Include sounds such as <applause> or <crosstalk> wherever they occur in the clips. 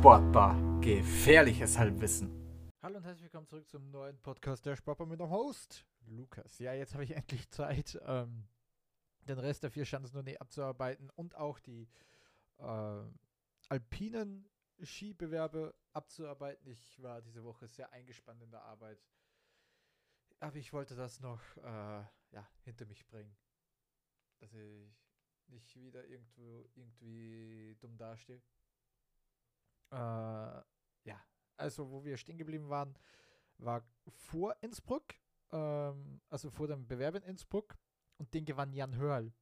Sportbar. Gefährliches Halbwissen. Hallo und herzlich willkommen zurück zum neuen Podcast der Sportbar mit dem Host Lukas. Ja, jetzt habe ich <laughs> endlich Zeit, ähm, den Rest der vier Schanzentournee abzuarbeiten und auch die äh, alpinen Skibewerbe abzuarbeiten. Ich war diese Woche sehr eingespannt in der Arbeit, aber ich wollte das noch äh, ja, hinter mich bringen, dass ich nicht wieder irgendwo irgendwie dumm dastehe. Äh, ja, also wo wir stehen geblieben waren, war vor Innsbruck, ähm, also vor dem Bewerb in Innsbruck und den gewann Jan Hörl.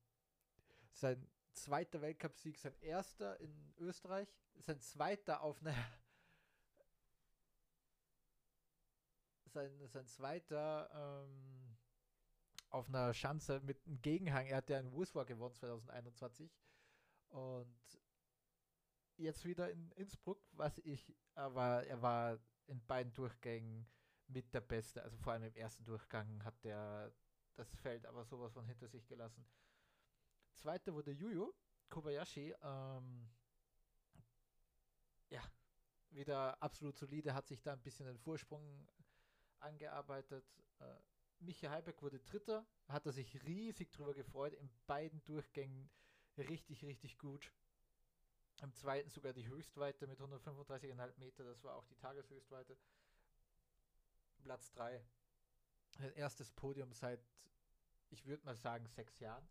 Sein zweiter Weltcupsieg, sein erster in Österreich, sein zweiter auf einer <laughs> sein, sein zweiter ähm, auf einer Schanze mit einem Gegenhang. Er hat ja in Wuswa gewonnen 2021 und jetzt wieder in Innsbruck, was ich, aber er war in beiden Durchgängen mit der Beste. Also vor allem im ersten Durchgang hat der das Feld aber sowas von hinter sich gelassen. Zweiter wurde Yuyu Kobayashi. Ähm, ja, wieder absolut solide, hat sich da ein bisschen den Vorsprung angearbeitet. Äh, Michi Heiberg wurde Dritter, hat er sich riesig drüber gefreut, in beiden Durchgängen richtig, richtig gut. Im zweiten sogar die Höchstweite mit 135,5 Meter, das war auch die Tageshöchstweite. Platz 3. Ein erstes Podium seit, ich würde mal sagen, sechs Jahren.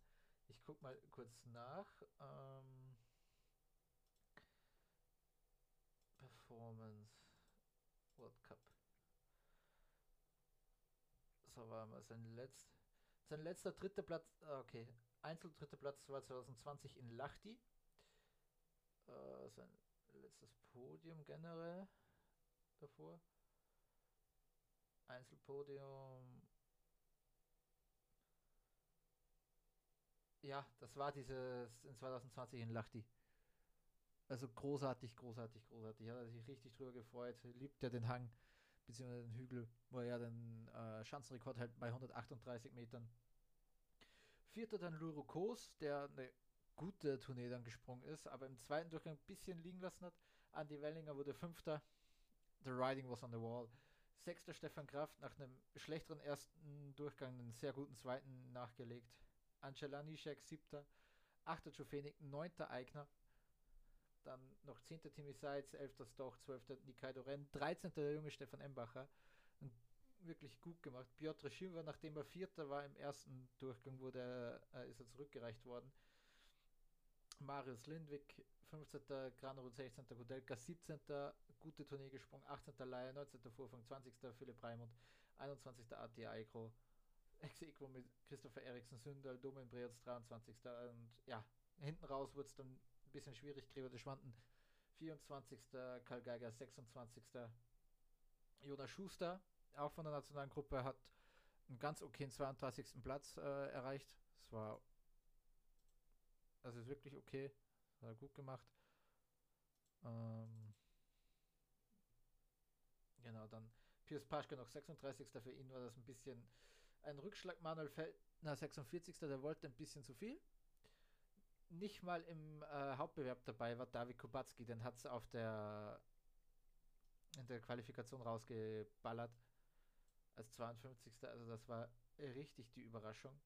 Ich gucke mal kurz nach. Ähm, Performance World Cup. So war mal sein letzt, sein letzter dritter Platz. Ah, okay, Einzel dritter Platz war 2020 in Lahti. Äh, sein letztes Podium generell davor. Einzelpodium. Ja, das war dieses in 2020 in Lahti. Also großartig, großartig, großartig. Hat er sich richtig drüber gefreut. Liebt ja den Hang beziehungsweise den Hügel, wo er ja den äh, Schanzenrekord hält bei 138 Metern. Vierter dann Luro Kos, der eine gute Tournee dann gesprungen ist, aber im zweiten Durchgang ein bisschen liegen lassen hat. Andy Wellinger wurde Fünfter. The Riding was on the wall. Sechster Stefan Kraft nach einem schlechteren ersten Durchgang einen sehr guten zweiten nachgelegt. Angela Nischek siebter. Achter Jofenik, neunter Eigner. Dann noch zehnter Timmy Seitz, elfter Stoch, zwölfter Nikai Doren, dreizehnter der junge Stefan Embacher. Und wirklich gut gemacht. Piotr Schimmer, nachdem er Vierter war im ersten Durchgang, wurde, äh, ist er zurückgereicht worden. Marius Lindwig, 15. Granrund, 16. Gudelka, 17. Gute Tournee gesprungen, 18. Leier, 19. Vorfang, 20. Philipp Raimund, 21. AT Eikro, ex mit Christopher Eriksen, Sündal, Domen Breatz, 23. Und ja, hinten raus wurde es dann ein bisschen schwierig, Gregor de Schwanden, 24. Karl Geiger, 26. Jonas Schuster, auch von der nationalen Gruppe, hat einen ganz okayen 32. Platz äh, erreicht. Es war das ist wirklich okay. Er gut gemacht. Ähm genau, dann Piers Paschke noch 36. Für ihn war das ein bisschen ein Rückschlag. Manuel Feldner 46. Der wollte ein bisschen zu viel. Nicht mal im äh, Hauptbewerb dabei war David Kubacki, den hat es auf der in der Qualifikation rausgeballert als 52. Also das war richtig die Überraschung.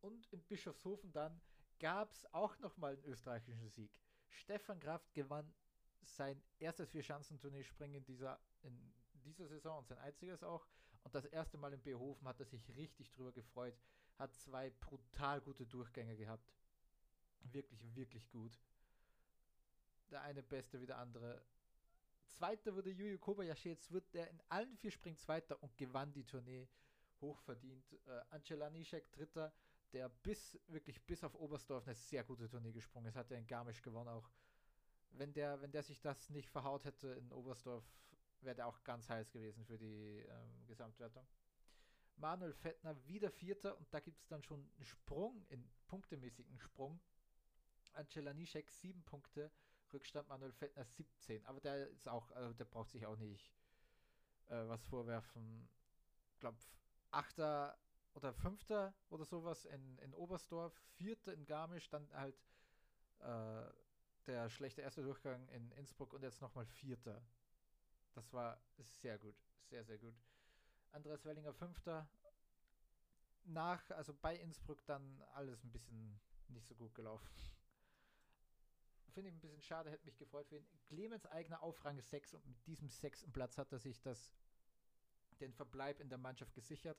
Und in Bischofshofen dann gab es auch nochmal einen österreichischen Sieg. Stefan Kraft gewann sein erstes Vier-Schanzentournee-Springen in dieser, in dieser Saison und sein einziges auch. Und das erste Mal in Behofen hat er sich richtig drüber gefreut. Hat zwei brutal gute Durchgänge gehabt. Wirklich, wirklich gut. Der eine beste wie der andere. Zweiter wurde Yuyu Kobayashi. Jetzt wird der in allen vier Springen Zweiter und gewann die Tournee hochverdient. Äh, Angela Nischek Dritter der bis, wirklich bis auf Oberstdorf eine sehr gute Tournee gesprungen ist. Hat er in Garmisch gewonnen auch. Wenn der, wenn der sich das nicht verhaut hätte in Oberstdorf, wäre der auch ganz heiß gewesen für die ähm, Gesamtwertung. Manuel Fettner wieder Vierter und da gibt es dann schon einen Sprung, in punktemäßigen Sprung. Angela Nischek sieben Punkte, Rückstand Manuel Fettner 17. Aber der ist auch, also der braucht sich auch nicht äh, was vorwerfen. Ich glaube, Achter oder Fünfter oder sowas in, in Oberstdorf, Vierter in Garmisch, dann halt äh, der schlechte erste Durchgang in Innsbruck und jetzt nochmal Vierter. Das war sehr gut, sehr, sehr gut. Andreas Wellinger Fünfter. Nach, also bei Innsbruck dann alles ein bisschen nicht so gut gelaufen. Finde ich ein bisschen schade, hätte mich gefreut für ihn. Clemens eigener auf Rang 6 und mit diesem sechsten Platz hat er sich das, den Verbleib in der Mannschaft gesichert.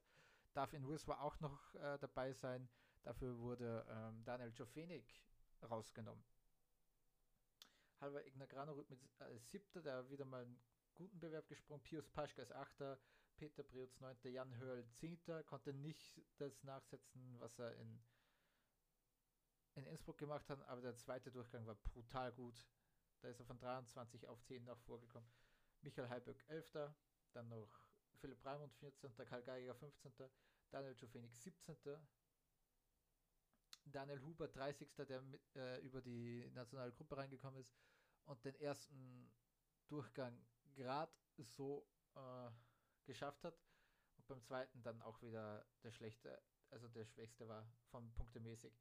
Darf in Wiswa auch noch äh, dabei sein. Dafür wurde ähm, Daniel Jofenik rausgenommen. Halber Ignar Granerud mit äh, siebter, der wieder mal einen guten Bewerb gesprungen. Pius Paschka ist achter, Peter Priutz neunter, Jan Hörl zehnter, konnte nicht das nachsetzen, was er in, in Innsbruck gemacht hat, aber der zweite Durchgang war brutal gut. Da ist er von 23 auf 10 noch vorgekommen. Michael Heiböck 11. Dann noch Philipp Raimund 14. Karl Geiger 15. Daniel Jofenik 17. Daniel Huber 30. der mit, äh, über die nationale Gruppe reingekommen ist und den ersten Durchgang gerade so äh, geschafft hat und beim zweiten dann auch wieder der schlechte, also der schwächste war von punktemäßig.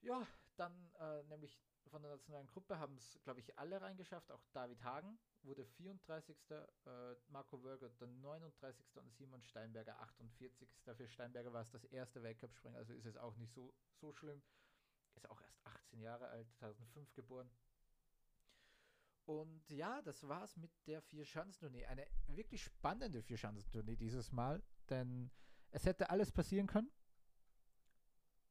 Ja, dann äh, nämlich von der nationalen Gruppe haben es, glaube ich, alle reingeschafft, auch David Hagen wurde 34. Äh, Marco Wörger der 39. und Simon Steinberger 48. Für Steinberger war es das erste Weltcup-Springen, also ist es auch nicht so, so schlimm. Ist auch erst 18 Jahre alt, 2005 geboren. Und ja, das war's mit der Vier-Schanzentournee. Eine wirklich spannende Vier-Schanzentournee dieses Mal, denn es hätte alles passieren können.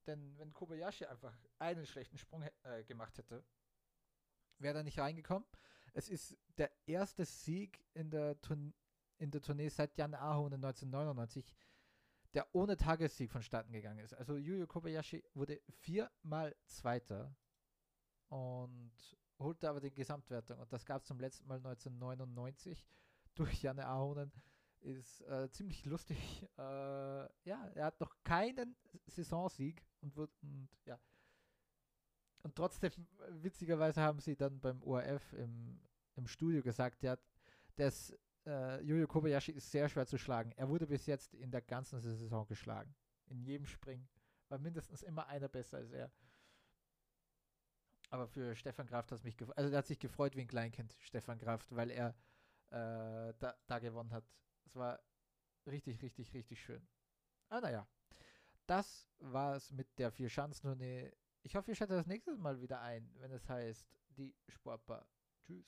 Denn wenn Kobayashi einfach einen schlechten Sprung äh, gemacht hätte, wäre er nicht reingekommen. Es ist der erste Sieg in der, Tour in der Tournee seit Jan Ahonen 1999, der ohne Tagessieg vonstatten gegangen ist. Also Yuyo Kobayashi wurde viermal Zweiter und holte aber die Gesamtwertung. Und das gab es zum letzten Mal 1999 durch Janne Ahonen. Ist äh, ziemlich lustig. <laughs> Äh, ja, er hat noch keinen Saisonsieg und wird, und ja. Und trotzdem, witzigerweise haben sie dann beim ORF im, im Studio gesagt, ja, dass äh, Yuyo Kobayashi ist sehr schwer zu schlagen. Er wurde bis jetzt in der ganzen Saison geschlagen. In jedem Spring war mindestens immer einer besser als er. Aber für Stefan Kraft hat es mich gefreut. Also, er hat sich gefreut wie ein Kleinkind, Stefan Kraft, weil er äh, da, da gewonnen hat. Es war richtig, richtig, richtig schön. Ah, naja. Das war es mit der Vier-Schanzentournee. Ich hoffe, ihr schaltet das nächste Mal wieder ein, wenn es heißt, die Sportbar. Tschüss.